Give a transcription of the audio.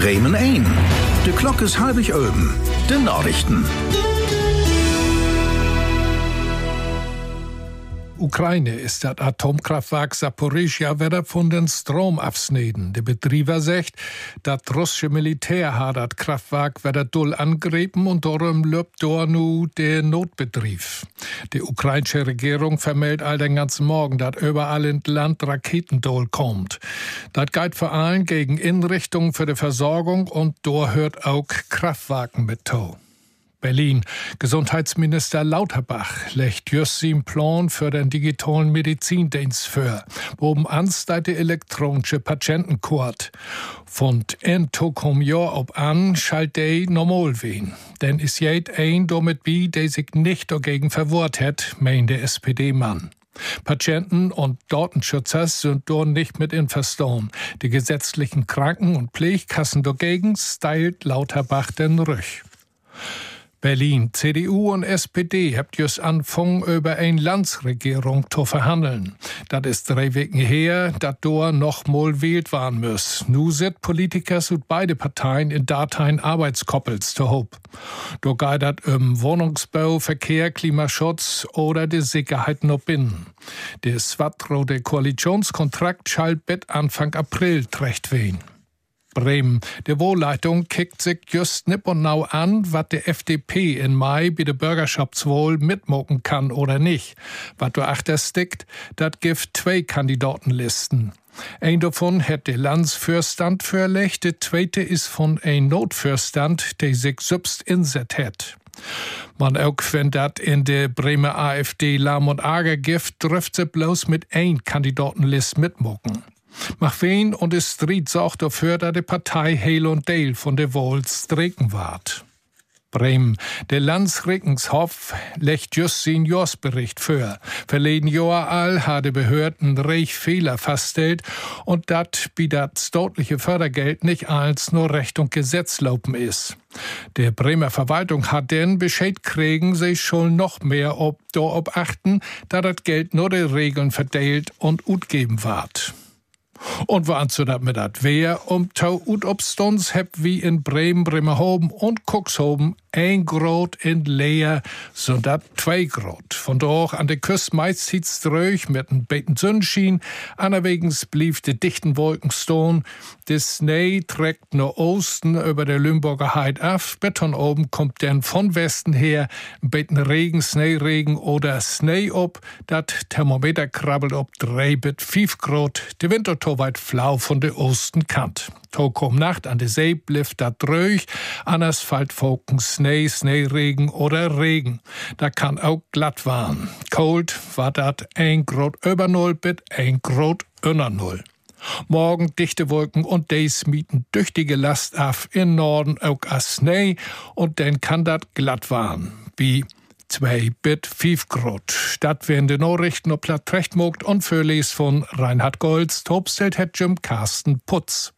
Bremen 1. De Glock is halbig oben. De Nachrichten. Ukraine ist das Atomkraftwerk Saporizhia wieder von den Strom absneden. Der Betrieber sagt, das russische Militär hat das Kraftwerk wieder doll angegriffen und darum löbt dort nu der Notbetrieb. Die ukrainische Regierung vermeldet all den ganzen Morgen, dass überall in Land Raketendol kommt. Das geht vor allem gegen Inrichtungen für die Versorgung und dort hört auch Kraftwagen mit to. Berlin. Gesundheitsminister Lauterbach legt just sin Plan für den digitalen Medizindienst für, oben anstatt die elektronische Patientenkort. Von en tokom Jahr ob an schalt de normal wen. Denn is jed ein damit wie, der sich nicht dagegen verwehrt hat, meint der SPD-Mann. Patienten und Datenschützer sind dort nicht mit infestorn. Die gesetzlichen Kranken- und Pflegkassen dagegen stylt Lauterbach den Rüch. Berlin. CDU und SPD habt just anfangen, über eine Landsregierung zu verhandeln. Das ist drei Wochen her, dass da noch mal wählt waren muss. Nu sind Politiker und beide Parteien in Dateien Arbeitskoppels zu hob. Da geht das um Wohnungsbau, Verkehr, Klimaschutz oder die Sicherheit noch binnen. Der swattrode Koalitionskontrakt schalt bet Anfang April trecht wen. Bremen. Die Wohlleitung kickt sich just nipp und nau an, was die FDP in Mai bei der Bürgerschaftswohl mitmocken kann oder nicht. Was du achterstickt, dat gibt zwei Kandidatenlisten. Ein davon hat der Landsfürstand verlegt, der zweite ist von ein Notfürstand, der sich selbst inset hat. Man auch wenn dat in der Bremer AfD Lahm und Ager gibt, trifft sie bloß mit ein Kandidatenlist mitmocken. Mach wen und es Street sorgt dafür, dass die Partei Hale und Dale von der Wahl strecken ward. Bremen. Der Landsregenshof legt just sin Jahresbericht für. Verleden Jahr all hatte Behörden reich Fehler feststellt und dat wie dat staatliche Fördergeld nicht als nur Recht und Gesetz laufen ist. Der Bremer Verwaltung hat denn Bescheid kriegen sich schon noch mehr ob da ob achten, da dat Geld nur die Regeln verteilt und utgeben ward. Und wo zu dat mit dat Wehr um tau ut obstons heb wie in Bremen, Bremerhoven und Cuxhoven ein Grot in Leer, so dat zwei Grot. Von doch an der Küste meist zieht's durch mit n beten Sonnenschien, anerwegens blieb de dichten Wolken stone, de Schnee trägt nur Osten über der Lümburger Heid af, Beton oben kommt denn von Westen her, n beten Regen, Schneeregen oder Schnee ob, dat Thermometer krabbelt ob drei bit fief Grot, de Wintertor weit flau von der Osten kant. Tog Nacht an der See bliff dat dröch, an Asphalt Schnee, Schneeregen oder Regen. Da kann auch glatt waren. Cold war dat ein Grot über Null bit ein Grot unter Null. Morgen dichte Wolken und Days mieten tüchtige Last af in Norden auch as Schnee und dann kann dat glatt waren. Wie 2 Bit 5 Grot. Statt werden die Nachrichten ob platt recht mogt und für von Reinhard Golds, Tobstelt hat Jim Carsten Putz.